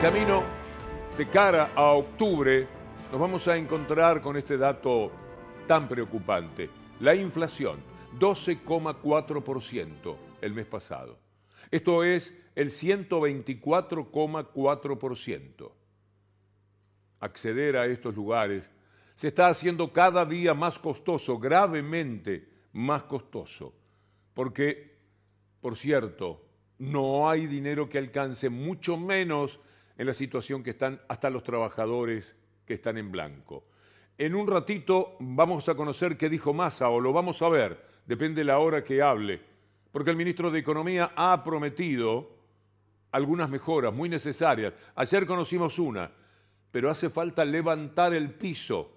Camino de cara a octubre nos vamos a encontrar con este dato tan preocupante. La inflación, 12,4% el mes pasado. Esto es el 124,4%. Acceder a estos lugares se está haciendo cada día más costoso, gravemente más costoso, porque, por cierto, no hay dinero que alcance, mucho menos en la situación que están hasta los trabajadores que están en blanco. En un ratito vamos a conocer qué dijo Massa o lo vamos a ver, depende de la hora que hable, porque el ministro de Economía ha prometido algunas mejoras muy necesarias. Ayer conocimos una, pero hace falta levantar el piso.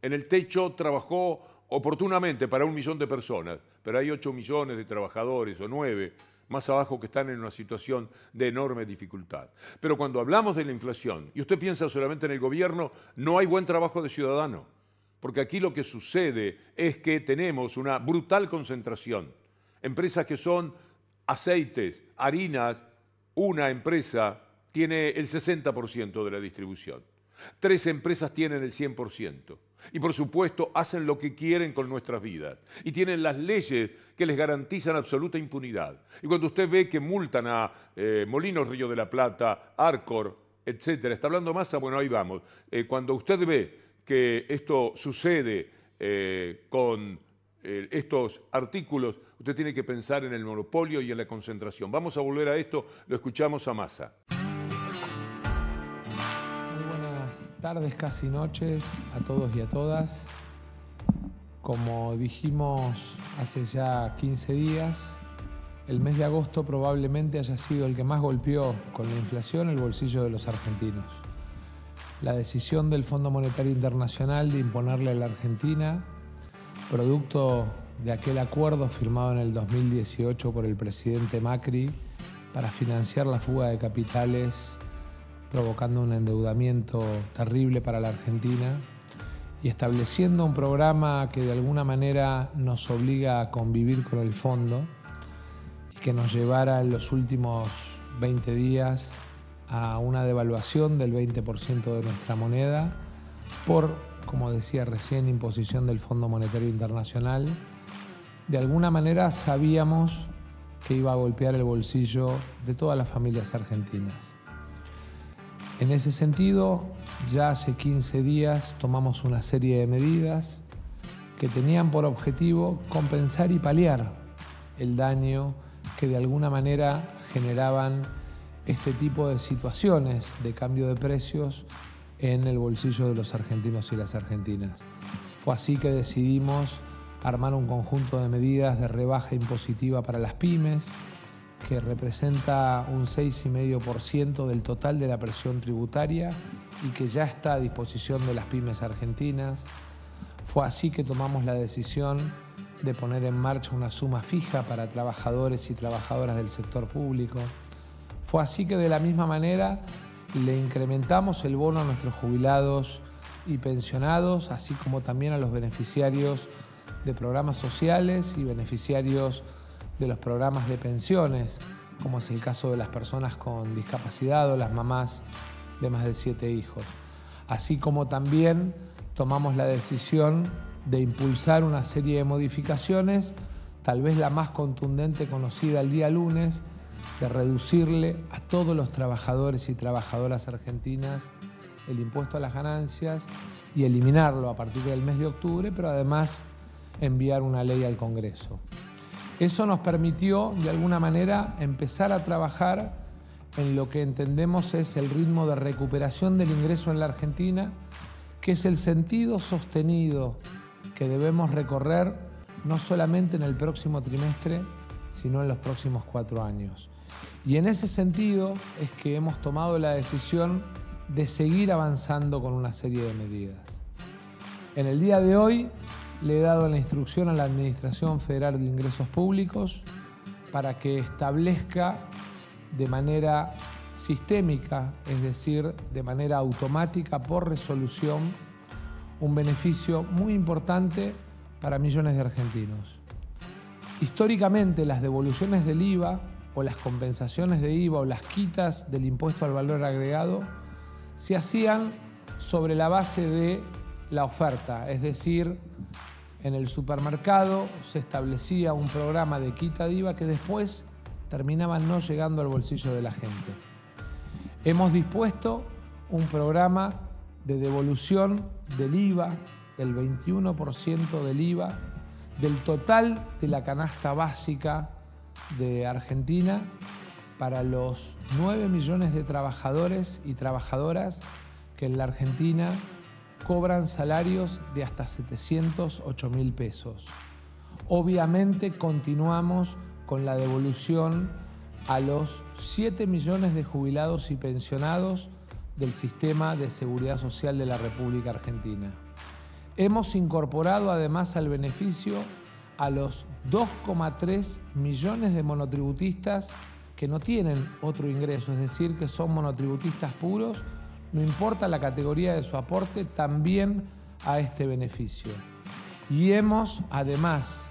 En el techo trabajó oportunamente para un millón de personas, pero hay ocho millones de trabajadores o nueve más abajo que están en una situación de enorme dificultad. Pero cuando hablamos de la inflación, y usted piensa solamente en el gobierno, no hay buen trabajo de ciudadano, porque aquí lo que sucede es que tenemos una brutal concentración. Empresas que son aceites, harinas, una empresa tiene el 60% de la distribución. Tres empresas tienen el 100%. Y por supuesto hacen lo que quieren con nuestras vidas. Y tienen las leyes que les garantizan absoluta impunidad. Y cuando usted ve que multan a eh, Molinos Río de la Plata, Arcor, etcétera, está hablando masa, bueno, ahí vamos. Eh, cuando usted ve que esto sucede eh, con estos artículos, usted tiene que pensar en el monopolio y en la concentración. Vamos a volver a esto, lo escuchamos a Massa. Tardes, casi noches a todos y a todas. Como dijimos hace ya 15 días, el mes de agosto probablemente haya sido el que más golpeó con la inflación el bolsillo de los argentinos. La decisión del Fondo Monetario Internacional de imponerle a la Argentina, producto de aquel acuerdo firmado en el 2018 por el presidente Macri para financiar la fuga de capitales provocando un endeudamiento terrible para la Argentina y estableciendo un programa que de alguna manera nos obliga a convivir con el fondo y que nos llevara en los últimos 20 días a una devaluación del 20% de nuestra moneda por, como decía recién, imposición del Fondo Monetario Internacional. De alguna manera sabíamos que iba a golpear el bolsillo de todas las familias argentinas. En ese sentido, ya hace 15 días tomamos una serie de medidas que tenían por objetivo compensar y paliar el daño que de alguna manera generaban este tipo de situaciones de cambio de precios en el bolsillo de los argentinos y las argentinas. Fue así que decidimos armar un conjunto de medidas de rebaja impositiva para las pymes, que representa un 6,5% del total de la presión tributaria y que ya está a disposición de las pymes argentinas. Fue así que tomamos la decisión de poner en marcha una suma fija para trabajadores y trabajadoras del sector público. Fue así que de la misma manera le incrementamos el bono a nuestros jubilados y pensionados, así como también a los beneficiarios de programas sociales y beneficiarios de los programas de pensiones, como es el caso de las personas con discapacidad o las mamás de más de siete hijos. Así como también tomamos la decisión de impulsar una serie de modificaciones, tal vez la más contundente conocida el día lunes, de reducirle a todos los trabajadores y trabajadoras argentinas el impuesto a las ganancias y eliminarlo a partir del mes de octubre, pero además enviar una ley al Congreso. Eso nos permitió, de alguna manera, empezar a trabajar en lo que entendemos es el ritmo de recuperación del ingreso en la Argentina, que es el sentido sostenido que debemos recorrer no solamente en el próximo trimestre, sino en los próximos cuatro años. Y en ese sentido es que hemos tomado la decisión de seguir avanzando con una serie de medidas. En el día de hoy le he dado la instrucción a la Administración Federal de Ingresos Públicos para que establezca de manera sistémica, es decir, de manera automática por resolución, un beneficio muy importante para millones de argentinos. Históricamente las devoluciones del IVA o las compensaciones de IVA o las quitas del impuesto al valor agregado se hacían sobre la base de la oferta, es decir, en el supermercado se establecía un programa de quita IVA que después terminaba no llegando al bolsillo de la gente. Hemos dispuesto un programa de devolución del IVA, del 21% del IVA, del total de la canasta básica de Argentina para los 9 millones de trabajadores y trabajadoras que en la Argentina cobran salarios de hasta 708 mil pesos. Obviamente continuamos con la devolución a los 7 millones de jubilados y pensionados del sistema de seguridad social de la República Argentina. Hemos incorporado además al beneficio a los 2,3 millones de monotributistas que no tienen otro ingreso, es decir, que son monotributistas puros, no importa la categoría de su aporte, también a este beneficio. Y hemos además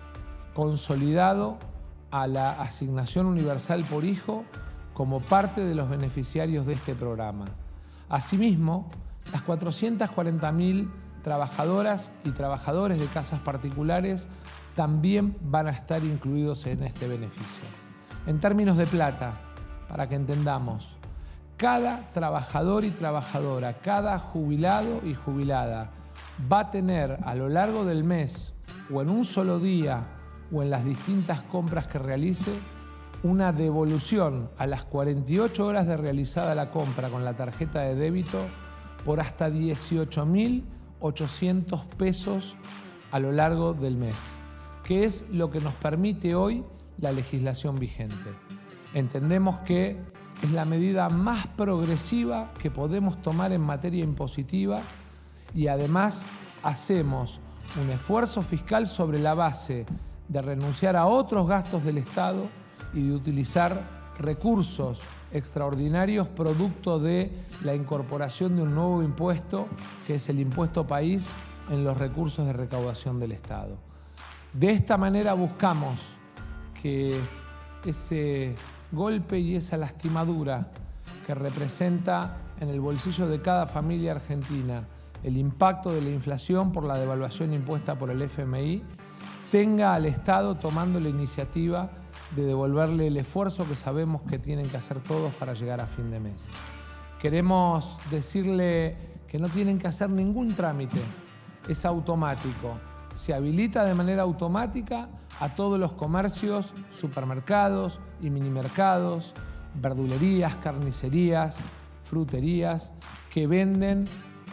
consolidado a la asignación universal por hijo como parte de los beneficiarios de este programa. Asimismo, las 440.000 trabajadoras y trabajadores de casas particulares también van a estar incluidos en este beneficio. En términos de plata, para que entendamos, cada trabajador y trabajadora, cada jubilado y jubilada va a tener a lo largo del mes o en un solo día o en las distintas compras que realice una devolución a las 48 horas de realizada la compra con la tarjeta de débito por hasta 18.800 pesos a lo largo del mes que es lo que nos permite hoy la legislación vigente. Entendemos que es la medida más progresiva que podemos tomar en materia impositiva y además hacemos un esfuerzo fiscal sobre la base de renunciar a otros gastos del Estado y de utilizar recursos extraordinarios producto de la incorporación de un nuevo impuesto, que es el impuesto país en los recursos de recaudación del Estado. De esta manera buscamos que ese golpe y esa lastimadura que representa en el bolsillo de cada familia argentina. El impacto de la inflación por la devaluación impuesta por el FMI, tenga al Estado tomando la iniciativa de devolverle el esfuerzo que sabemos que tienen que hacer todos para llegar a fin de mes. Queremos decirle que no tienen que hacer ningún trámite, es automático se habilita de manera automática a todos los comercios, supermercados y minimercados, verdulerías, carnicerías, fruterías que venden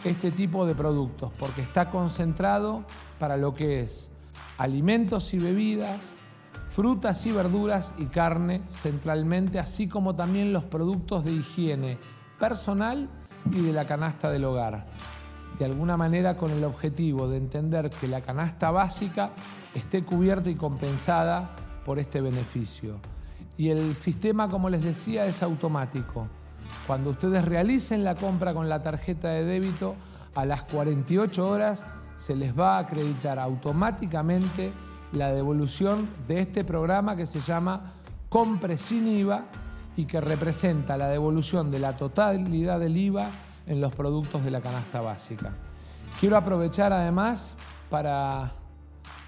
este tipo de productos porque está concentrado para lo que es alimentos y bebidas, frutas y verduras y carne centralmente, así como también los productos de higiene personal y de la canasta del hogar de alguna manera con el objetivo de entender que la canasta básica esté cubierta y compensada por este beneficio. Y el sistema, como les decía, es automático. Cuando ustedes realicen la compra con la tarjeta de débito, a las 48 horas se les va a acreditar automáticamente la devolución de este programa que se llama Compre sin IVA y que representa la devolución de la totalidad del IVA en los productos de la canasta básica. Quiero aprovechar además para,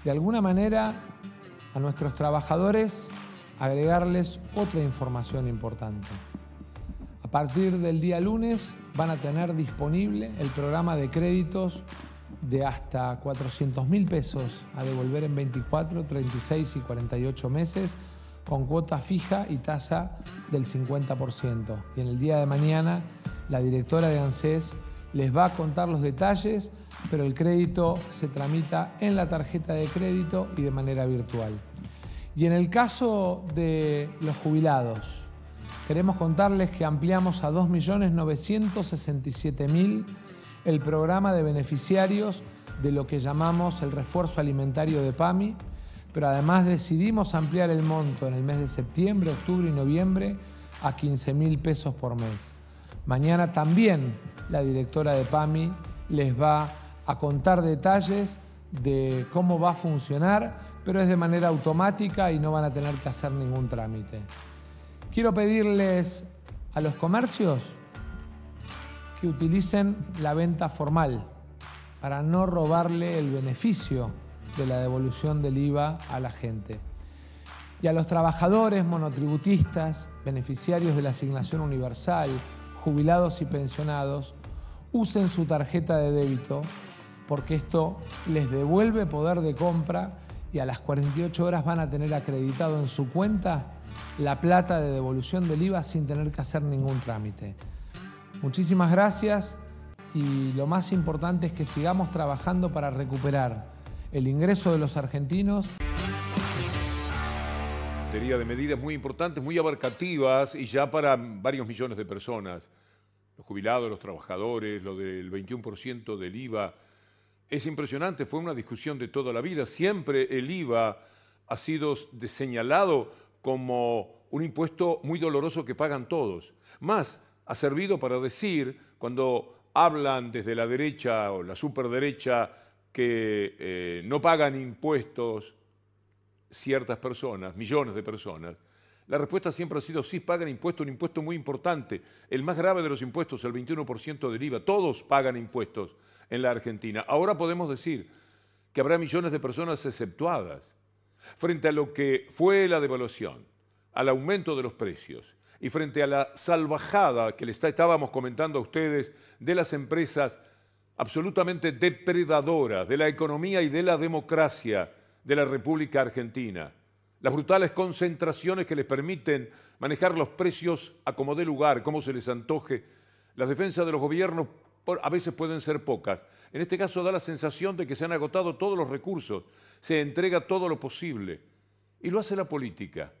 de alguna manera, a nuestros trabajadores agregarles otra información importante. A partir del día lunes van a tener disponible el programa de créditos de hasta 400 mil pesos a devolver en 24, 36 y 48 meses con cuota fija y tasa del 50%. Y en el día de mañana la directora de ANSES les va a contar los detalles, pero el crédito se tramita en la tarjeta de crédito y de manera virtual. Y en el caso de los jubilados, queremos contarles que ampliamos a 2.967.000 el programa de beneficiarios de lo que llamamos el refuerzo alimentario de PAMI, pero además decidimos ampliar el monto en el mes de septiembre, octubre y noviembre a 15.000 pesos por mes. Mañana también la directora de PAMI les va a contar detalles de cómo va a funcionar, pero es de manera automática y no van a tener que hacer ningún trámite. Quiero pedirles a los comercios que utilicen la venta formal para no robarle el beneficio de la devolución del IVA a la gente. Y a los trabajadores monotributistas, beneficiarios de la asignación universal, jubilados y pensionados, usen su tarjeta de débito porque esto les devuelve poder de compra y a las 48 horas van a tener acreditado en su cuenta la plata de devolución del IVA sin tener que hacer ningún trámite. Muchísimas gracias y lo más importante es que sigamos trabajando para recuperar el ingreso de los argentinos. de medidas muy importantes, muy abarcativas y ya para varios millones de personas. Los jubilados, los trabajadores, lo del 21% del IVA. Es impresionante, fue una discusión de toda la vida. Siempre el IVA ha sido señalado como un impuesto muy doloroso que pagan todos. Más, ha servido para decir, cuando hablan desde la derecha o la superderecha, que eh, no pagan impuestos ciertas personas, millones de personas, la respuesta siempre ha sido sí, pagan impuestos, un impuesto muy importante, el más grave de los impuestos, el 21% del IVA, todos pagan impuestos en la Argentina. Ahora podemos decir que habrá millones de personas exceptuadas frente a lo que fue la devaluación, al aumento de los precios y frente a la salvajada que le estábamos comentando a ustedes de las empresas absolutamente depredadoras de la economía y de la democracia de la República Argentina, las brutales concentraciones que les permiten manejar los precios a como dé lugar, como se les antoje, las defensas de los gobiernos a veces pueden ser pocas. En este caso da la sensación de que se han agotado todos los recursos se entrega todo lo posible. Y lo hace la política,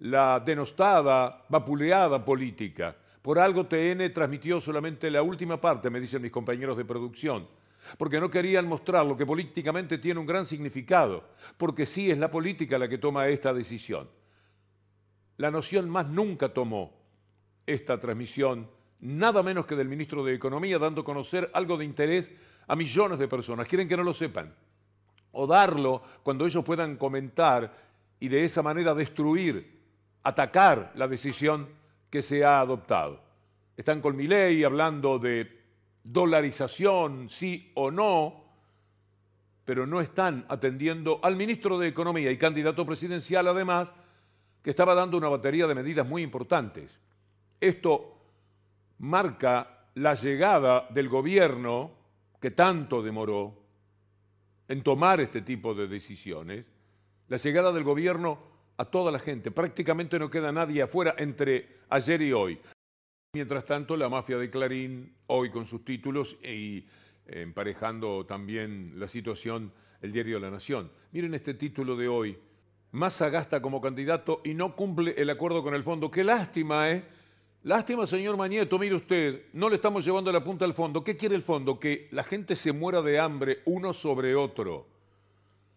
la denostada, vapuleada política. Por algo TN transmitió solamente la última parte, me dicen mis compañeros de producción, porque no querían mostrar lo que políticamente tiene un gran significado, porque sí es la política la que toma esta decisión. La noción más nunca tomó esta transmisión, nada menos que del ministro de Economía, dando a conocer algo de interés a millones de personas. Quieren que no lo sepan o darlo cuando ellos puedan comentar y de esa manera destruir, atacar la decisión que se ha adoptado. Están con mi ley hablando de dolarización, sí o no, pero no están atendiendo al ministro de Economía y candidato presidencial además, que estaba dando una batería de medidas muy importantes. Esto marca la llegada del gobierno que tanto demoró en tomar este tipo de decisiones, la llegada del gobierno a toda la gente. Prácticamente no queda nadie afuera entre ayer y hoy. Mientras tanto, la mafia de Clarín, hoy con sus títulos y emparejando también la situación, el diario La Nación. Miren este título de hoy. Massa gasta como candidato y no cumple el acuerdo con el fondo. Qué lástima, ¿eh? Lástima, señor Mañeto, mire usted, no le estamos llevando la punta al fondo. ¿Qué quiere el fondo? Que la gente se muera de hambre uno sobre otro.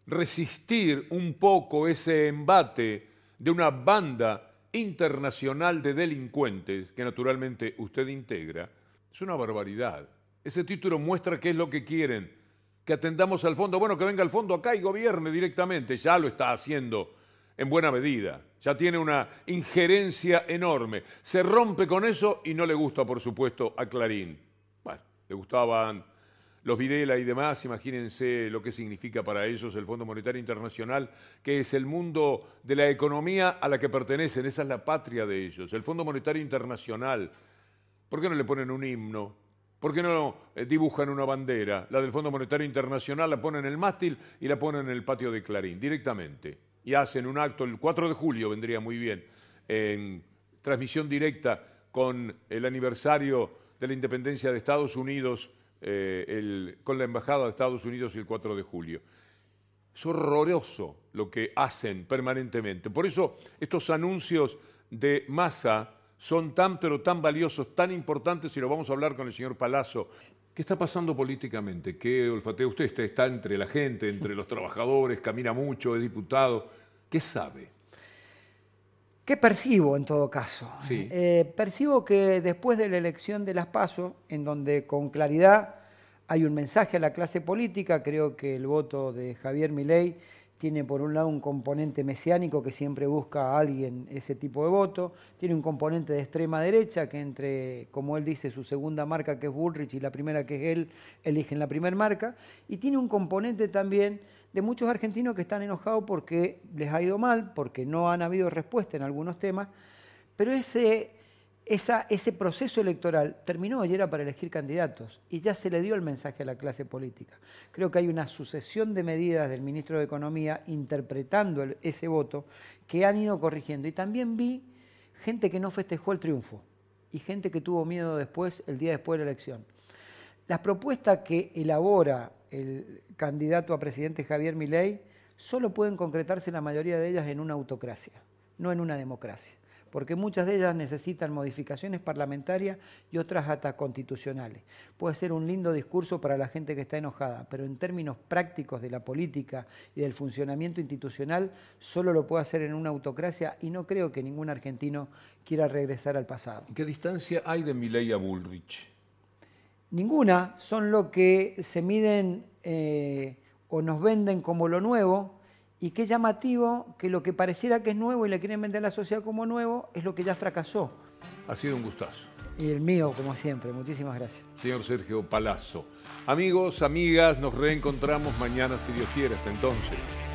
Resistir un poco ese embate de una banda internacional de delincuentes, que naturalmente usted integra, es una barbaridad. Ese título muestra qué es lo que quieren, que atendamos al fondo. Bueno, que venga el fondo acá y gobierne directamente, ya lo está haciendo en buena medida. Ya tiene una injerencia enorme. Se rompe con eso y no le gusta, por supuesto, a Clarín. Bueno, le gustaban los Videla y demás, imagínense lo que significa para ellos el Fondo Monetario Internacional, que es el mundo de la economía a la que pertenecen, esa es la patria de ellos. El Fondo Monetario Internacional, ¿por qué no le ponen un himno? ¿Por qué no eh, dibujan una bandera? La del Fondo Monetario Internacional la ponen en el mástil y la ponen en el patio de Clarín, directamente y hacen un acto el 4 de julio, vendría muy bien, en transmisión directa con el aniversario de la independencia de Estados Unidos, eh, con la Embajada de Estados Unidos el 4 de julio. Es horroroso lo que hacen permanentemente. Por eso estos anuncios de masa son tan pero tan valiosos, tan importantes, y lo vamos a hablar con el señor Palazzo. ¿Qué está pasando políticamente? ¿Qué olfatea usted? Está entre la gente, entre los trabajadores, camina mucho, es diputado. ¿Qué sabe? ¿Qué percibo en todo caso? Eh, percibo que después de la elección de las PASO, en donde con claridad hay un mensaje a la clase política, creo que el voto de Javier Milei tiene por un lado un componente mesiánico que siempre busca a alguien ese tipo de voto, tiene un componente de extrema derecha que entre, como él dice, su segunda marca que es Bullrich y la primera que es él, eligen la primera marca, y tiene un componente también de muchos argentinos que están enojados porque les ha ido mal, porque no han habido respuesta en algunos temas, pero ese ese proceso electoral terminó y era para elegir candidatos y ya se le dio el mensaje a la clase política. Creo que hay una sucesión de medidas del ministro de Economía interpretando ese voto que han ido corrigiendo. Y también vi gente que no festejó el triunfo y gente que tuvo miedo después, el día después de la elección. Las propuestas que elabora el candidato a presidente Javier Milei solo pueden concretarse la mayoría de ellas en una autocracia, no en una democracia porque muchas de ellas necesitan modificaciones parlamentarias y otras hasta constitucionales. Puede ser un lindo discurso para la gente que está enojada, pero en términos prácticos de la política y del funcionamiento institucional, solo lo puede hacer en una autocracia y no creo que ningún argentino quiera regresar al pasado. ¿Qué distancia hay de Milei a Bullrich? Ninguna, son lo que se miden eh, o nos venden como lo nuevo, y qué llamativo que lo que pareciera que es nuevo y le quieren vender a la sociedad como nuevo es lo que ya fracasó. Ha sido un gustazo. Y el mío, como siempre. Muchísimas gracias. Señor Sergio Palazzo. Amigos, amigas, nos reencontramos mañana si Dios quiere. Hasta entonces.